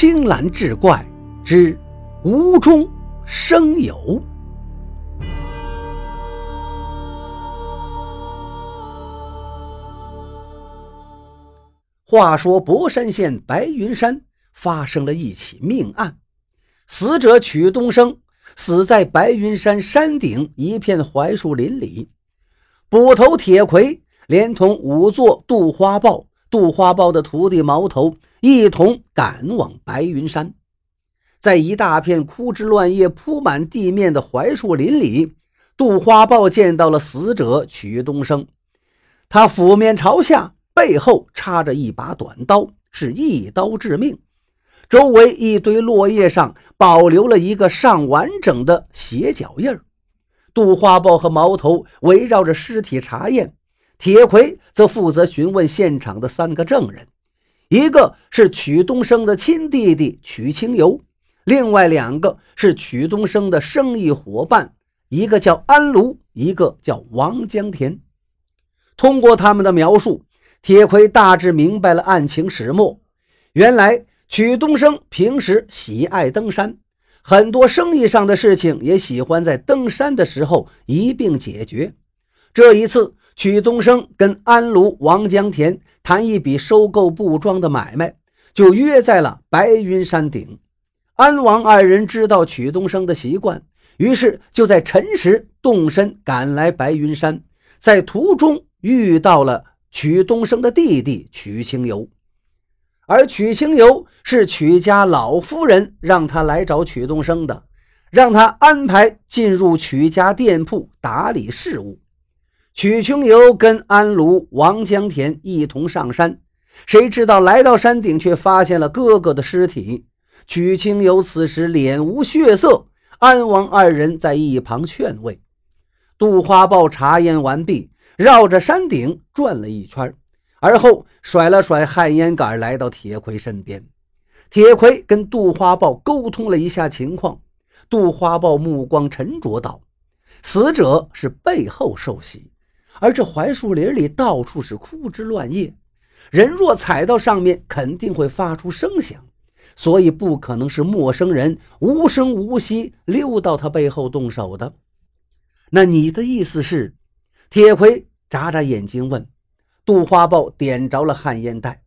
青蓝志怪之无中生有。话说博山县白云山发生了一起命案，死者曲东升死在白云山山顶一片槐树林里，捕头铁魁连同仵作杜花豹、杜花豹的徒弟毛头一同赶往白云山，在一大片枯枝乱叶铺满地面的槐树林里，杜花豹见到了死者曲东升，他俯面朝下。背后插着一把短刀，是一刀致命。周围一堆落叶上保留了一个尚完整的鞋脚印儿。杜花豹和毛头围绕着尸体查验，铁魁则负责询问现场的三个证人：一个是曲东升的亲弟弟曲清游，另外两个是曲东升的生意伙伴，一个叫安卢，一个叫王江田。通过他们的描述。铁魁大致明白了案情始末。原来曲东升平时喜爱登山，很多生意上的事情也喜欢在登山的时候一并解决。这一次，曲东升跟安卢、王江田谈一笔收购布庄的买卖，就约在了白云山顶。安王二人知道曲东升的习惯，于是就在辰时动身赶来白云山，在途中遇到了。曲东升的弟弟曲清游，而曲清游是曲家老夫人让他来找曲东升的，让他安排进入曲家店铺打理事务。曲清游跟安卢、王江田一同上山，谁知道来到山顶却发现了哥哥的尸体。曲清游此时脸无血色，安王二人在一旁劝慰。杜花豹查验完毕。绕着山顶转了一圈，而后甩了甩旱烟杆，来到铁魁身边。铁魁跟杜花豹沟通了一下情况，杜花豹目光沉着道：“死者是背后受袭，而这槐树林里到处是枯枝乱叶，人若踩到上面，肯定会发出声响，所以不可能是陌生人无声无息溜到他背后动手的。那你的意思是？”铁魁眨眨眼睛问：“杜花豹点着了旱烟袋，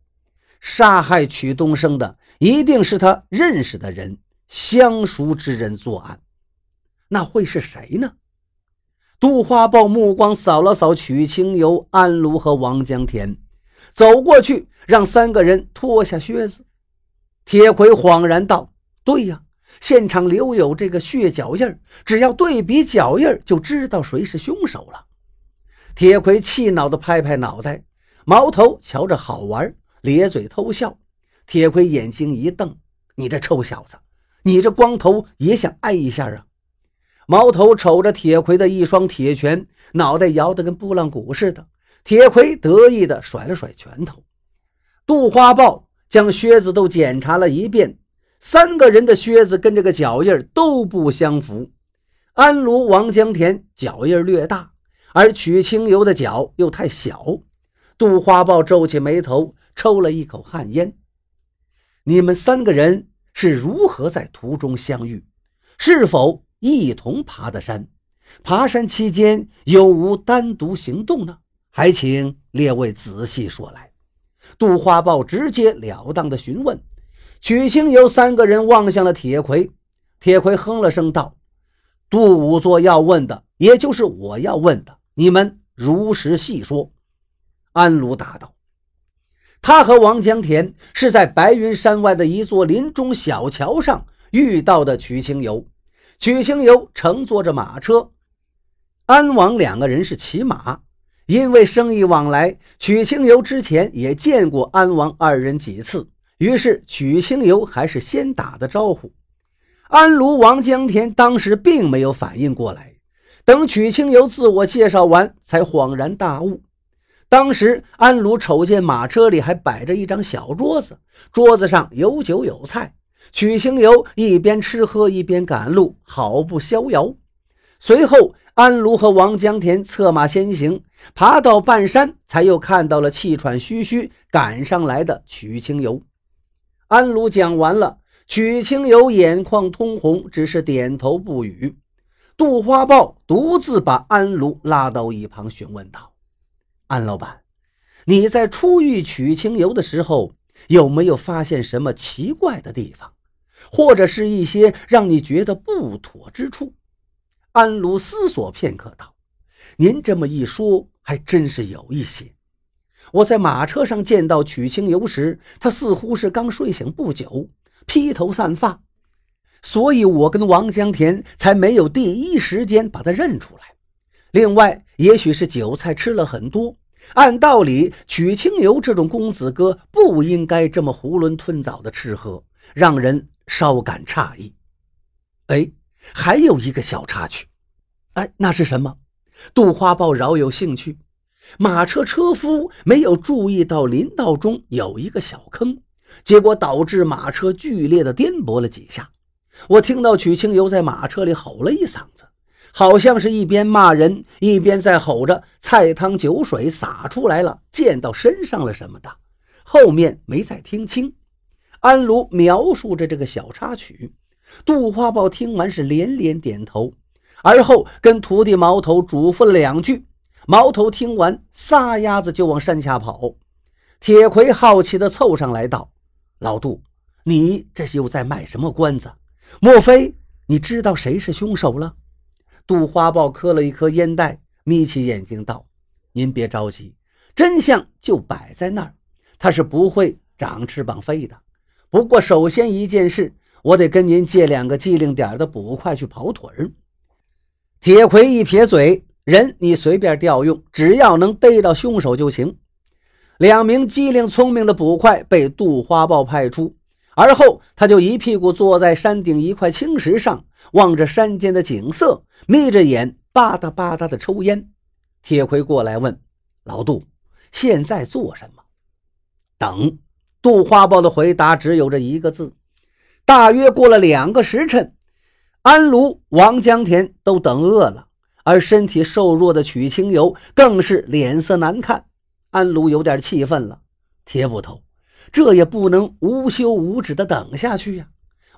杀害曲东升的一定是他认识的人，相熟之人作案，那会是谁呢？”杜花豹目光扫了扫曲清游、安卢和王江田，走过去让三个人脱下靴子。铁魁恍然道：“对呀，现场留有这个血脚印只要对比脚印就知道谁是凶手了。”铁魁气恼地拍拍脑袋，毛头瞧着好玩，咧嘴偷笑。铁魁眼睛一瞪：“你这臭小子，你这光头也想挨一下啊？”毛头瞅着铁魁的一双铁拳，脑袋摇得跟拨浪鼓似的。铁魁得意地甩了甩拳头。杜花豹将靴子都检查了一遍，三个人的靴子跟这个脚印都不相符。安卢、王江田脚印略大。而曲清游的脚又太小，杜花豹皱起眉头，抽了一口旱烟。你们三个人是如何在途中相遇？是否一同爬的山？爬山期间有无单独行动呢？还请列位仔细说来。杜花豹直截了当地询问。曲清游三个人望向了铁魁，铁魁哼了声道：“杜五作要问的，也就是我要问的。”你们如实细说。”安卢答道，“他和王江田是在白云山外的一座林中小桥上遇到的曲清游。曲清游乘坐着马车，安王两个人是骑马。因为生意往来，曲清游之前也见过安王二人几次，于是曲清游还是先打的招呼。安卢、王江田当时并没有反应过来。”等曲清游自我介绍完，才恍然大悟。当时安卢瞅见马车里还摆着一张小桌子，桌子上有酒有菜。曲清游一边吃喝一边赶路，好不逍遥。随后，安卢和王江田策马先行，爬到半山，才又看到了气喘吁吁赶上来的曲清游。安卢讲完了，曲清游眼眶通红，只是点头不语。杜花豹独自把安卢拉到一旁，询问道：“安老板，你在初遇曲清游的时候，有没有发现什么奇怪的地方，或者是一些让你觉得不妥之处？”安卢思索片刻道：“您这么一说，还真是有一些。我在马车上见到曲清游时，他似乎是刚睡醒不久，披头散发。”所以，我跟王江田才没有第一时间把他认出来。另外，也许是酒菜吃了很多。按道理，曲清游这种公子哥不应该这么囫囵吞枣的吃喝，让人稍感诧异。哎，还有一个小插曲。哎，那是什么？杜花豹饶有兴趣。马车车夫没有注意到林道中有一个小坑，结果导致马车剧烈的颠簸了几下。我听到曲清游在马车里吼了一嗓子，好像是一边骂人一边在吼着“菜汤酒水洒出来了，溅到身上了”什么的。后面没再听清。安卢描述着这个小插曲，杜花豹听完是连连点头，而后跟徒弟毛头嘱咐了两句。毛头听完，撒丫子就往山下跑。铁魁好奇地凑上来道：“老杜，你这是又在卖什么关子？”莫非你知道谁是凶手了？杜花豹磕了一颗烟袋，眯起眼睛道：“您别着急，真相就摆在那儿。他是不会长翅膀飞的。不过，首先一件事，我得跟您借两个机灵点的捕快去跑腿儿。”铁魁一撇嘴：“人你随便调用，只要能逮到凶手就行。”两名机灵聪明的捕快被杜花豹派出。而后，他就一屁股坐在山顶一块青石上，望着山间的景色，眯着眼吧嗒吧嗒的抽烟。铁魁过来问：“老杜，现在做什么？”等。杜花豹的回答只有这一个字。大约过了两个时辰，安卢、王江田都等饿了，而身体瘦弱的曲清游更是脸色难看。安卢有点气愤了：“铁捕头。”这也不能无休无止的等下去呀！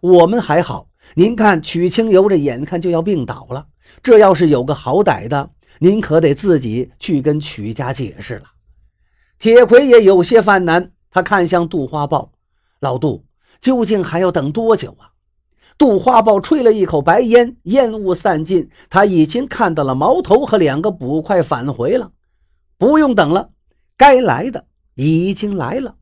我们还好，您看曲清游这眼看就要病倒了，这要是有个好歹的，您可得自己去跟曲家解释了。铁魁也有些犯难，他看向杜花豹：“老杜，究竟还要等多久啊？”杜花豹吹了一口白烟，烟雾散尽，他已经看到了毛头和两个捕快返回了。不用等了，该来的已经来了。